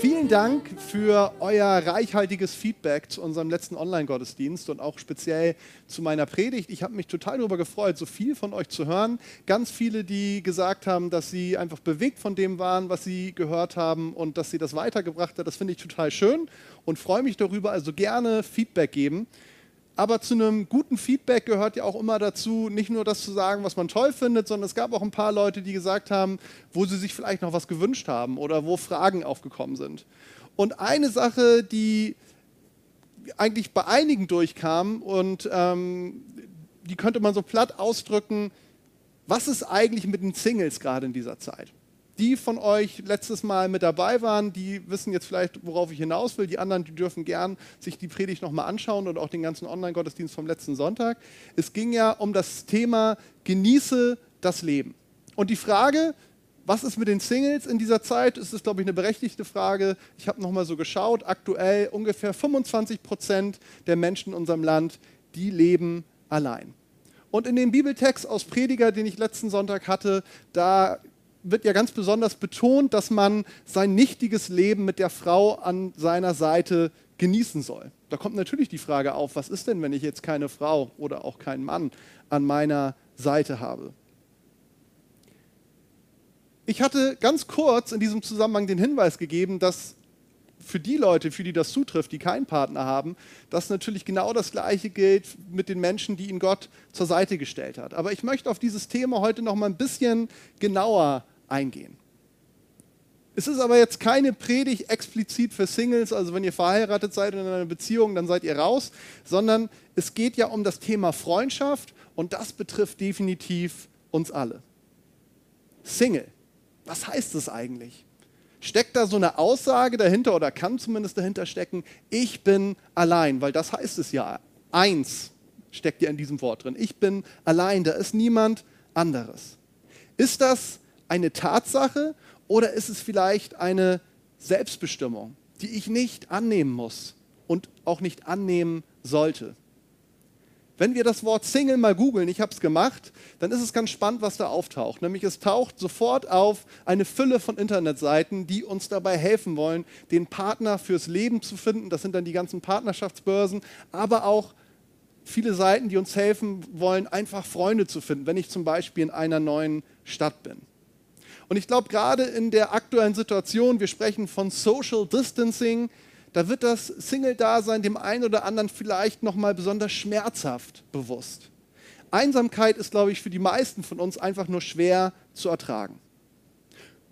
Vielen Dank für euer reichhaltiges Feedback zu unserem letzten Online-Gottesdienst und auch speziell zu meiner Predigt. Ich habe mich total darüber gefreut, so viel von euch zu hören. Ganz viele, die gesagt haben, dass sie einfach bewegt von dem waren, was sie gehört haben und dass sie das weitergebracht hat. Das finde ich total schön und freue mich darüber. Also gerne Feedback geben. Aber zu einem guten Feedback gehört ja auch immer dazu, nicht nur das zu sagen, was man toll findet, sondern es gab auch ein paar Leute, die gesagt haben, wo sie sich vielleicht noch was gewünscht haben oder wo Fragen aufgekommen sind. Und eine Sache, die eigentlich bei einigen durchkam und ähm, die könnte man so platt ausdrücken, was ist eigentlich mit den Singles gerade in dieser Zeit? Die von euch letztes Mal mit dabei waren, die wissen jetzt vielleicht, worauf ich hinaus will. Die anderen, die dürfen gern sich die Predigt nochmal anschauen und auch den ganzen Online-Gottesdienst vom letzten Sonntag. Es ging ja um das Thema Genieße das Leben. Und die Frage, was ist mit den Singles in dieser Zeit? Ist, glaube ich, eine berechtigte Frage. Ich habe nochmal so geschaut. Aktuell ungefähr 25 Prozent der Menschen in unserem Land, die leben allein. Und in dem Bibeltext aus Prediger, den ich letzten Sonntag hatte, da wird ja ganz besonders betont, dass man sein nichtiges Leben mit der Frau an seiner Seite genießen soll. Da kommt natürlich die Frage auf, was ist denn, wenn ich jetzt keine Frau oder auch keinen Mann an meiner Seite habe? Ich hatte ganz kurz in diesem Zusammenhang den Hinweis gegeben, dass für die Leute, für die das zutrifft, die keinen Partner haben, dass natürlich genau das Gleiche gilt mit den Menschen, die ihn Gott zur Seite gestellt hat. Aber ich möchte auf dieses Thema heute noch mal ein bisschen genauer eingehen. Es ist aber jetzt keine Predigt explizit für Singles, also wenn ihr verheiratet seid und in einer Beziehung, dann seid ihr raus, sondern es geht ja um das Thema Freundschaft und das betrifft definitiv uns alle. Single, was heißt es eigentlich? Steckt da so eine Aussage dahinter oder kann zumindest dahinter stecken, ich bin allein, weil das heißt es ja. Eins steckt ja in diesem Wort drin. Ich bin allein, da ist niemand anderes. Ist das eine Tatsache oder ist es vielleicht eine Selbstbestimmung, die ich nicht annehmen muss und auch nicht annehmen sollte? Wenn wir das Wort Single mal googeln, ich habe es gemacht, dann ist es ganz spannend, was da auftaucht. Nämlich es taucht sofort auf eine Fülle von Internetseiten, die uns dabei helfen wollen, den Partner fürs Leben zu finden. Das sind dann die ganzen Partnerschaftsbörsen, aber auch viele Seiten, die uns helfen wollen, einfach Freunde zu finden, wenn ich zum Beispiel in einer neuen Stadt bin. Und ich glaube, gerade in der aktuellen Situation, wir sprechen von Social Distancing, da wird das Single-Dasein dem einen oder anderen vielleicht nochmal besonders schmerzhaft bewusst. Einsamkeit ist, glaube ich, für die meisten von uns einfach nur schwer zu ertragen.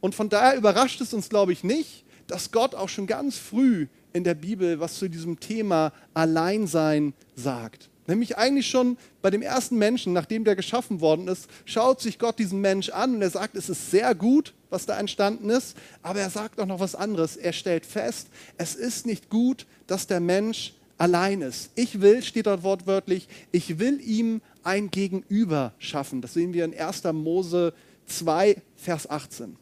Und von daher überrascht es uns, glaube ich, nicht, dass Gott auch schon ganz früh in der Bibel was zu diesem Thema Alleinsein sagt. Nämlich eigentlich schon bei dem ersten Menschen, nachdem der geschaffen worden ist, schaut sich Gott diesen Mensch an und er sagt, es ist sehr gut, was da entstanden ist, aber er sagt auch noch was anderes. Er stellt fest, es ist nicht gut, dass der Mensch allein ist. Ich will, steht dort wortwörtlich, ich will ihm ein Gegenüber schaffen. Das sehen wir in 1. Mose 2, Vers 18.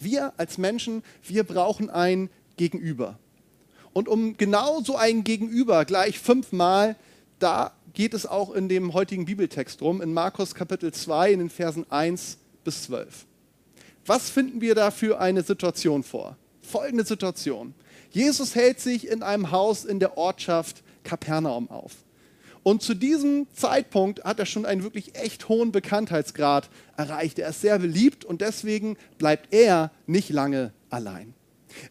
Wir als Menschen, wir brauchen ein Gegenüber. Und um genau so ein Gegenüber gleich fünfmal da geht es auch in dem heutigen Bibeltext drum, in Markus Kapitel 2, in den Versen 1 bis 12. Was finden wir da für eine Situation vor? Folgende Situation. Jesus hält sich in einem Haus in der Ortschaft Kapernaum auf. Und zu diesem Zeitpunkt hat er schon einen wirklich echt hohen Bekanntheitsgrad erreicht. Er ist sehr beliebt und deswegen bleibt er nicht lange allein.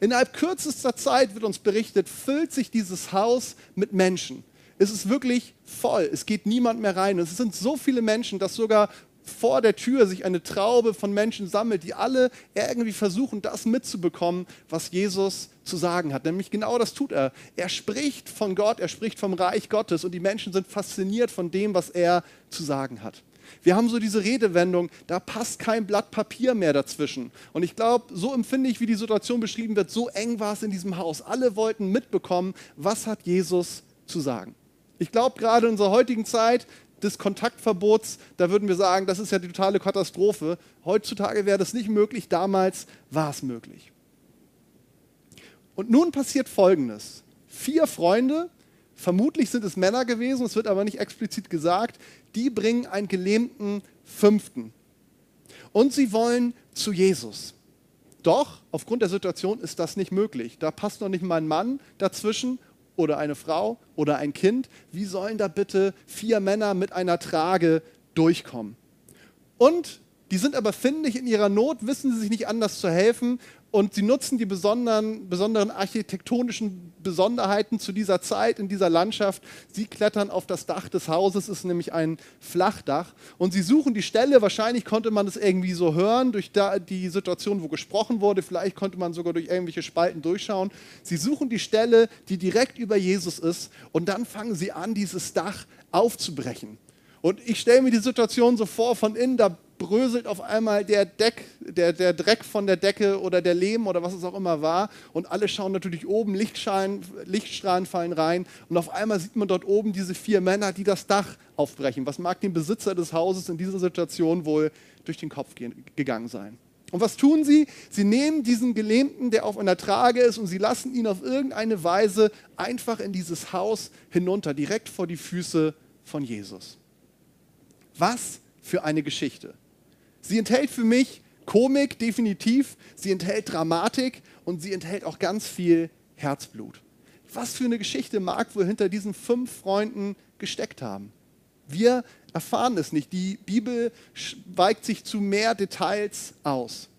Innerhalb kürzester Zeit wird uns berichtet, füllt sich dieses Haus mit Menschen ist es wirklich voll. Es geht niemand mehr rein. Es sind so viele Menschen, dass sogar vor der Tür sich eine Traube von Menschen sammelt, die alle irgendwie versuchen, das mitzubekommen, was Jesus zu sagen hat. Nämlich genau das tut er. Er spricht von Gott, er spricht vom Reich Gottes und die Menschen sind fasziniert von dem, was er zu sagen hat. Wir haben so diese Redewendung, da passt kein Blatt Papier mehr dazwischen. Und ich glaube, so empfinde ich, wie die Situation beschrieben wird, so eng war es in diesem Haus. Alle wollten mitbekommen, was hat Jesus zu sagen. Ich glaube, gerade in unserer heutigen Zeit des Kontaktverbots, da würden wir sagen, das ist ja die totale Katastrophe. Heutzutage wäre das nicht möglich, damals war es möglich. Und nun passiert Folgendes. Vier Freunde, vermutlich sind es Männer gewesen, es wird aber nicht explizit gesagt, die bringen einen gelähmten Fünften. Und sie wollen zu Jesus. Doch aufgrund der Situation ist das nicht möglich. Da passt noch nicht mal ein Mann dazwischen oder eine Frau oder ein Kind. Wie sollen da bitte vier Männer mit einer Trage durchkommen? Und die sind aber findig in ihrer Not, wissen sie sich nicht anders zu helfen und sie nutzen die besonderen, besonderen architektonischen Besonderheiten zu dieser Zeit in dieser Landschaft. Sie klettern auf das Dach des Hauses, ist nämlich ein Flachdach und sie suchen die Stelle. Wahrscheinlich konnte man das irgendwie so hören durch die Situation, wo gesprochen wurde. Vielleicht konnte man sogar durch irgendwelche Spalten durchschauen. Sie suchen die Stelle, die direkt über Jesus ist und dann fangen sie an, dieses Dach aufzubrechen. Und ich stelle mir die Situation so vor, von innen, da bröselt auf einmal der, Deck, der, der Dreck von der Decke oder der Lehm oder was es auch immer war. Und alle schauen natürlich oben, Lichtstrahlen, fallen rein. Und auf einmal sieht man dort oben diese vier Männer, die das Dach aufbrechen. Was mag dem Besitzer des Hauses in dieser Situation wohl durch den Kopf gehen, gegangen sein? Und was tun sie? Sie nehmen diesen Gelähmten, der auf einer Trage ist, und sie lassen ihn auf irgendeine Weise einfach in dieses Haus hinunter, direkt vor die Füße von Jesus. Was für eine Geschichte. Sie enthält für mich Komik definitiv, sie enthält Dramatik und sie enthält auch ganz viel Herzblut. Was für eine Geschichte mag wohl hinter diesen fünf Freunden gesteckt haben? Wir erfahren es nicht. Die Bibel weigt sich zu mehr Details aus.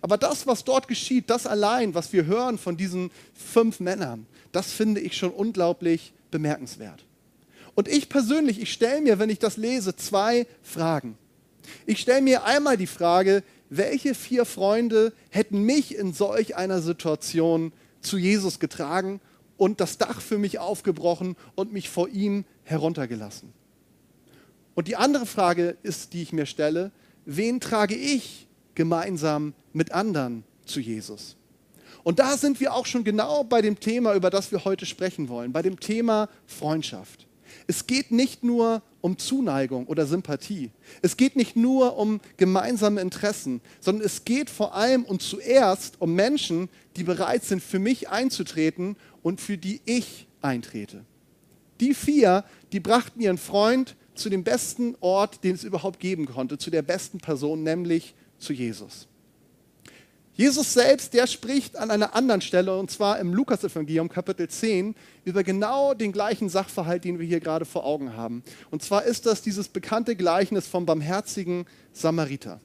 Aber das, was dort geschieht, das allein, was wir hören von diesen fünf Männern, das finde ich schon unglaublich bemerkenswert. Und ich persönlich, ich stelle mir, wenn ich das lese, zwei Fragen. Ich stelle mir einmal die Frage, welche vier Freunde hätten mich in solch einer Situation zu Jesus getragen und das Dach für mich aufgebrochen und mich vor ihm heruntergelassen? Und die andere Frage ist, die ich mir stelle, wen trage ich gemeinsam mit anderen zu Jesus? Und da sind wir auch schon genau bei dem Thema, über das wir heute sprechen wollen, bei dem Thema Freundschaft. Es geht nicht nur um Zuneigung oder Sympathie. Es geht nicht nur um gemeinsame Interessen, sondern es geht vor allem und zuerst um Menschen, die bereit sind, für mich einzutreten und für die ich eintrete. Die vier, die brachten ihren Freund zu dem besten Ort, den es überhaupt geben konnte, zu der besten Person, nämlich zu Jesus. Jesus selbst, der spricht an einer anderen Stelle, und zwar im Lukas-Evangelium, Kapitel 10, über genau den gleichen Sachverhalt, den wir hier gerade vor Augen haben. Und zwar ist das dieses bekannte Gleichnis vom barmherzigen Samariter.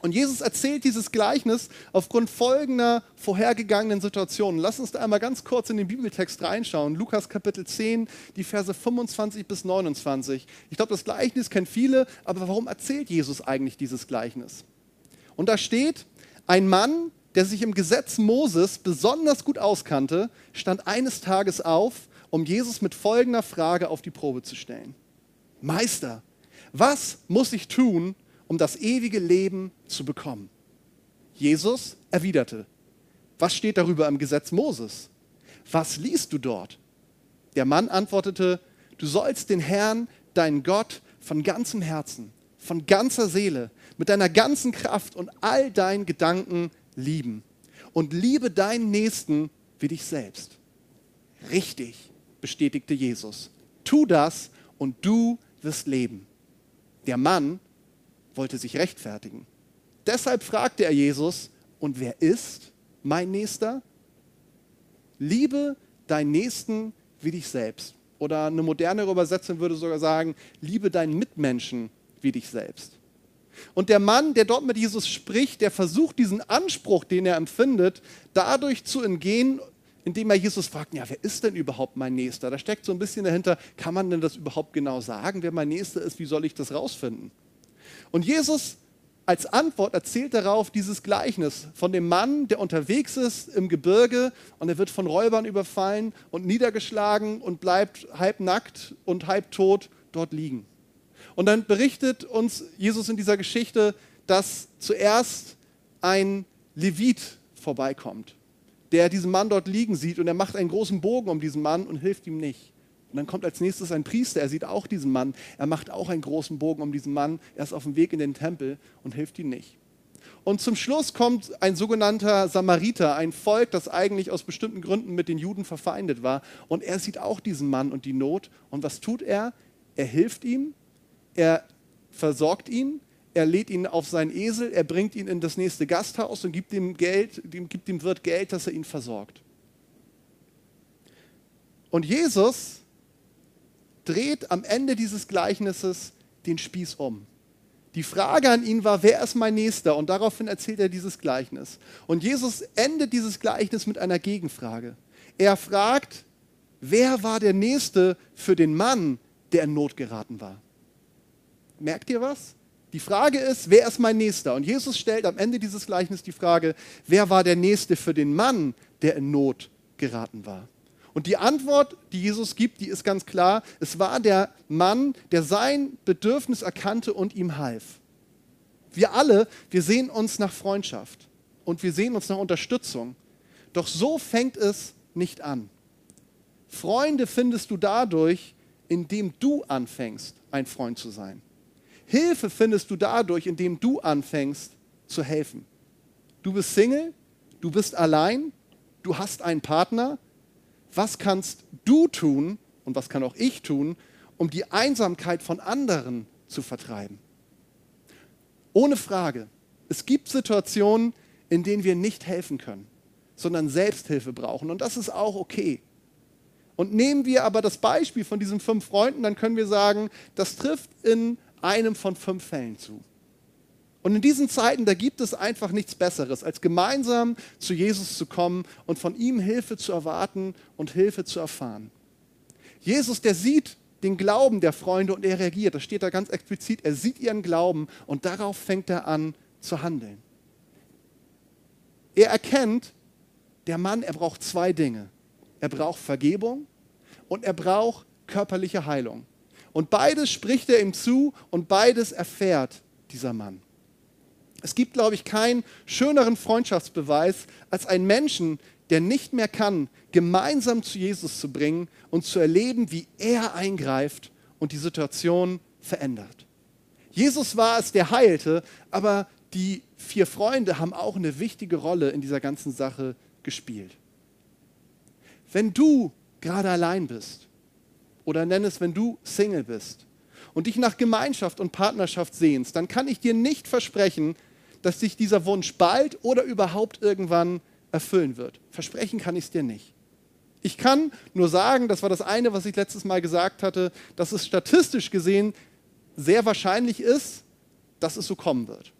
Und Jesus erzählt dieses Gleichnis aufgrund folgender vorhergegangenen Situationen. Lass uns da einmal ganz kurz in den Bibeltext reinschauen. Lukas Kapitel 10, die Verse 25 bis 29. Ich glaube, das Gleichnis kennen viele, aber warum erzählt Jesus eigentlich dieses Gleichnis? Und da steht, ein Mann, der sich im Gesetz Moses besonders gut auskannte, stand eines Tages auf, um Jesus mit folgender Frage auf die Probe zu stellen. Meister, was muss ich tun, um das ewige Leben zu bekommen? Jesus erwiderte, was steht darüber im Gesetz Moses? Was liest du dort? Der Mann antwortete, du sollst den Herrn, deinen Gott, von ganzem Herzen, von ganzer Seele, mit deiner ganzen Kraft und all deinen Gedanken lieben. Und liebe deinen Nächsten wie dich selbst. Richtig, bestätigte Jesus. Tu das und du wirst leben. Der Mann wollte sich rechtfertigen. Deshalb fragte er Jesus, und wer ist mein Nächster? Liebe deinen Nächsten wie dich selbst. Oder eine modernere Übersetzung würde sogar sagen, liebe deinen Mitmenschen wie dich selbst. Und der Mann, der dort mit Jesus spricht, der versucht diesen Anspruch, den er empfindet, dadurch zu entgehen, indem er Jesus fragt, ja, wer ist denn überhaupt mein Nächster? Da steckt so ein bisschen dahinter, kann man denn das überhaupt genau sagen, wer mein Nächster ist, wie soll ich das rausfinden? Und Jesus als Antwort erzählt darauf dieses Gleichnis von dem Mann, der unterwegs ist im Gebirge und er wird von Räubern überfallen und niedergeschlagen und bleibt halb nackt und halb tot dort liegen. Und dann berichtet uns Jesus in dieser Geschichte, dass zuerst ein Levit vorbeikommt, der diesen Mann dort liegen sieht und er macht einen großen Bogen um diesen Mann und hilft ihm nicht. Und dann kommt als nächstes ein Priester, er sieht auch diesen Mann, er macht auch einen großen Bogen um diesen Mann, er ist auf dem Weg in den Tempel und hilft ihm nicht. Und zum Schluss kommt ein sogenannter Samariter, ein Volk, das eigentlich aus bestimmten Gründen mit den Juden verfeindet war. Und er sieht auch diesen Mann und die Not. Und was tut er? Er hilft ihm er versorgt ihn, er lädt ihn auf seinen Esel, er bringt ihn in das nächste Gasthaus und gibt ihm Geld, gibt dem Wirt Geld, dass er ihn versorgt. Und Jesus dreht am Ende dieses Gleichnisses den Spieß um. Die Frage an ihn war, wer ist mein Nächster? Und daraufhin erzählt er dieses Gleichnis. Und Jesus endet dieses Gleichnis mit einer Gegenfrage. Er fragt, wer war der Nächste für den Mann, der in Not geraten war? Merkt ihr was? Die Frage ist, wer ist mein Nächster? Und Jesus stellt am Ende dieses Gleichnisses die Frage, wer war der Nächste für den Mann, der in Not geraten war? Und die Antwort, die Jesus gibt, die ist ganz klar. Es war der Mann, der sein Bedürfnis erkannte und ihm half. Wir alle, wir sehen uns nach Freundschaft und wir sehen uns nach Unterstützung. Doch so fängt es nicht an. Freunde findest du dadurch, indem du anfängst, ein Freund zu sein. Hilfe findest du dadurch, indem du anfängst zu helfen. Du bist Single, du bist allein, du hast einen Partner, was kannst du tun und was kann auch ich tun, um die Einsamkeit von anderen zu vertreiben? Ohne Frage, es gibt Situationen, in denen wir nicht helfen können, sondern Selbsthilfe brauchen. Und das ist auch okay. Und nehmen wir aber das Beispiel von diesen fünf Freunden, dann können wir sagen, das trifft in einem von fünf Fällen zu. Und in diesen Zeiten, da gibt es einfach nichts Besseres, als gemeinsam zu Jesus zu kommen und von ihm Hilfe zu erwarten und Hilfe zu erfahren. Jesus, der sieht den Glauben der Freunde und er reagiert. Das steht da ganz explizit. Er sieht ihren Glauben und darauf fängt er an zu handeln. Er erkennt, der Mann, er braucht zwei Dinge. Er braucht Vergebung und er braucht körperliche Heilung. Und beides spricht er ihm zu und beides erfährt dieser Mann. Es gibt, glaube ich, keinen schöneren Freundschaftsbeweis als einen Menschen, der nicht mehr kann, gemeinsam zu Jesus zu bringen und zu erleben, wie er eingreift und die Situation verändert. Jesus war es, der heilte, aber die vier Freunde haben auch eine wichtige Rolle in dieser ganzen Sache gespielt. Wenn du gerade allein bist, oder nenn es, wenn du Single bist und dich nach Gemeinschaft und Partnerschaft sehnst, dann kann ich dir nicht versprechen, dass sich dieser Wunsch bald oder überhaupt irgendwann erfüllen wird. Versprechen kann ich es dir nicht. Ich kann nur sagen, das war das eine, was ich letztes Mal gesagt hatte, dass es statistisch gesehen sehr wahrscheinlich ist, dass es so kommen wird.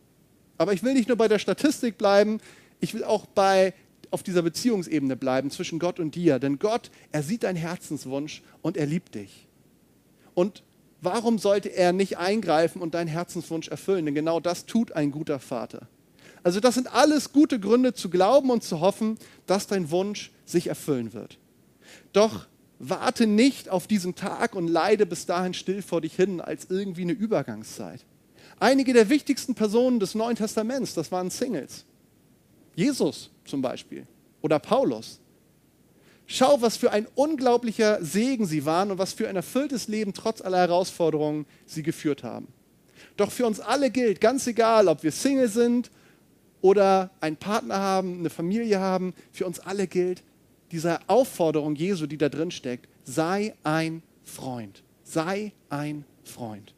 Aber ich will nicht nur bei der Statistik bleiben, ich will auch bei, auf dieser Beziehungsebene bleiben zwischen Gott und dir. Denn Gott, er sieht deinen Herzenswunsch und er liebt dich. Und Warum sollte er nicht eingreifen und deinen Herzenswunsch erfüllen? Denn genau das tut ein guter Vater. Also das sind alles gute Gründe zu glauben und zu hoffen, dass dein Wunsch sich erfüllen wird. Doch warte nicht auf diesen Tag und leide bis dahin still vor dich hin als irgendwie eine Übergangszeit. Einige der wichtigsten Personen des Neuen Testaments, das waren Singles. Jesus zum Beispiel oder Paulus. Schau, was für ein unglaublicher Segen sie waren und was für ein erfülltes Leben trotz aller Herausforderungen sie geführt haben. Doch für uns alle gilt, ganz egal, ob wir Single sind oder einen Partner haben, eine Familie haben, für uns alle gilt diese Aufforderung Jesu, die da drin steckt, sei ein Freund. Sei ein Freund.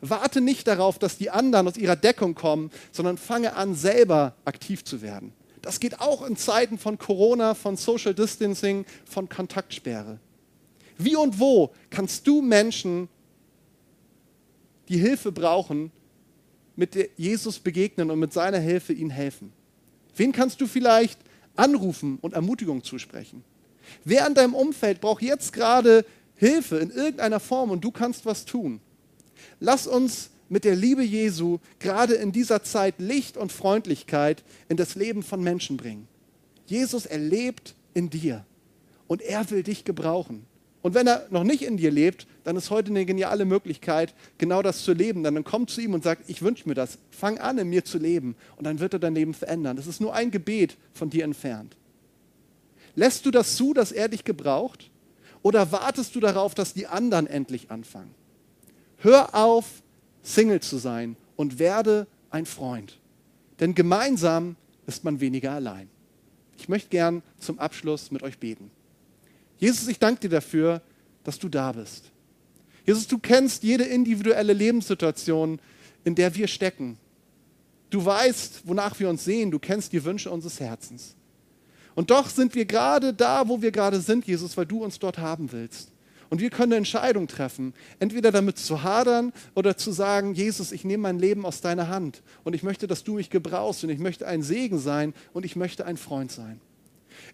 Warte nicht darauf, dass die anderen aus ihrer Deckung kommen, sondern fange an, selber aktiv zu werden. Das geht auch in Zeiten von Corona, von Social Distancing, von Kontaktsperre. Wie und wo kannst du Menschen, die Hilfe brauchen, mit Jesus begegnen und mit seiner Hilfe ihnen helfen? Wen kannst du vielleicht anrufen und Ermutigung zusprechen? Wer in deinem Umfeld braucht jetzt gerade Hilfe in irgendeiner Form und du kannst was tun? Lass uns mit der Liebe Jesu gerade in dieser Zeit Licht und Freundlichkeit in das Leben von Menschen bringen. Jesus erlebt in dir und er will dich gebrauchen. Und wenn er noch nicht in dir lebt, dann ist heute eine geniale Möglichkeit, genau das zu leben. Dann komm zu ihm und sag, ich wünsche mir das. Fang an, in mir zu leben. Und dann wird er dein Leben verändern. Das ist nur ein Gebet von dir entfernt. Lässt du das zu, dass er dich gebraucht? Oder wartest du darauf, dass die anderen endlich anfangen? Hör auf, Single zu sein und werde ein Freund. Denn gemeinsam ist man weniger allein. Ich möchte gern zum Abschluss mit euch beten. Jesus, ich danke dir dafür, dass du da bist. Jesus, du kennst jede individuelle Lebenssituation in der wir stecken. Du weißt, wonach wir uns sehen. Du kennst die Wünsche unseres Herzens. Und doch sind wir gerade da, wo wir gerade sind, Jesus, weil du uns dort haben willst. Und wir können eine Entscheidung treffen, entweder damit zu hadern oder zu sagen, Jesus, ich nehme mein Leben aus deiner Hand und ich möchte, dass du mich gebrauchst und ich möchte ein Segen sein und ich möchte ein Freund sein.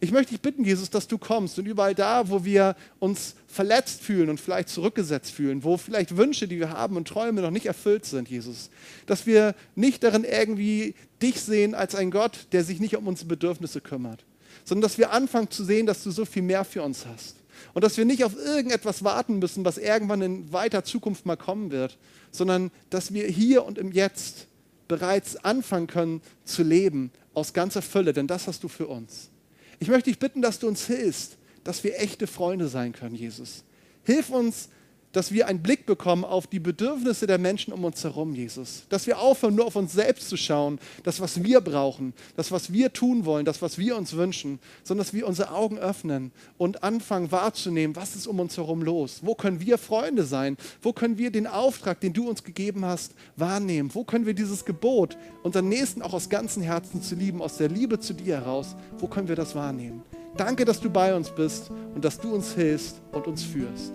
Ich möchte dich bitten, Jesus, dass du kommst und überall da, wo wir uns verletzt fühlen und vielleicht zurückgesetzt fühlen, wo vielleicht Wünsche, die wir haben und Träume noch nicht erfüllt sind, Jesus, dass wir nicht darin irgendwie dich sehen als ein Gott, der sich nicht um unsere Bedürfnisse kümmert, sondern dass wir anfangen zu sehen, dass du so viel mehr für uns hast. Und dass wir nicht auf irgendetwas warten müssen, was irgendwann in weiter Zukunft mal kommen wird, sondern dass wir hier und im Jetzt bereits anfangen können zu leben aus ganzer Fülle, denn das hast du für uns. Ich möchte dich bitten, dass du uns hilfst, dass wir echte Freunde sein können, Jesus. Hilf uns, dass wir einen Blick bekommen auf die Bedürfnisse der Menschen um uns herum, Jesus. Dass wir aufhören, nur auf uns selbst zu schauen, das, was wir brauchen, das, was wir tun wollen, das, was wir uns wünschen, sondern dass wir unsere Augen öffnen und anfangen wahrzunehmen, was ist um uns herum los? Wo können wir Freunde sein? Wo können wir den Auftrag, den du uns gegeben hast, wahrnehmen? Wo können wir dieses Gebot, unseren Nächsten auch aus ganzem Herzen zu lieben, aus der Liebe zu dir heraus, wo können wir das wahrnehmen? Danke, dass du bei uns bist und dass du uns hilfst und uns führst.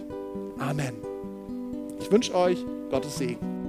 Amen. Ich wünsche euch Gottes Segen.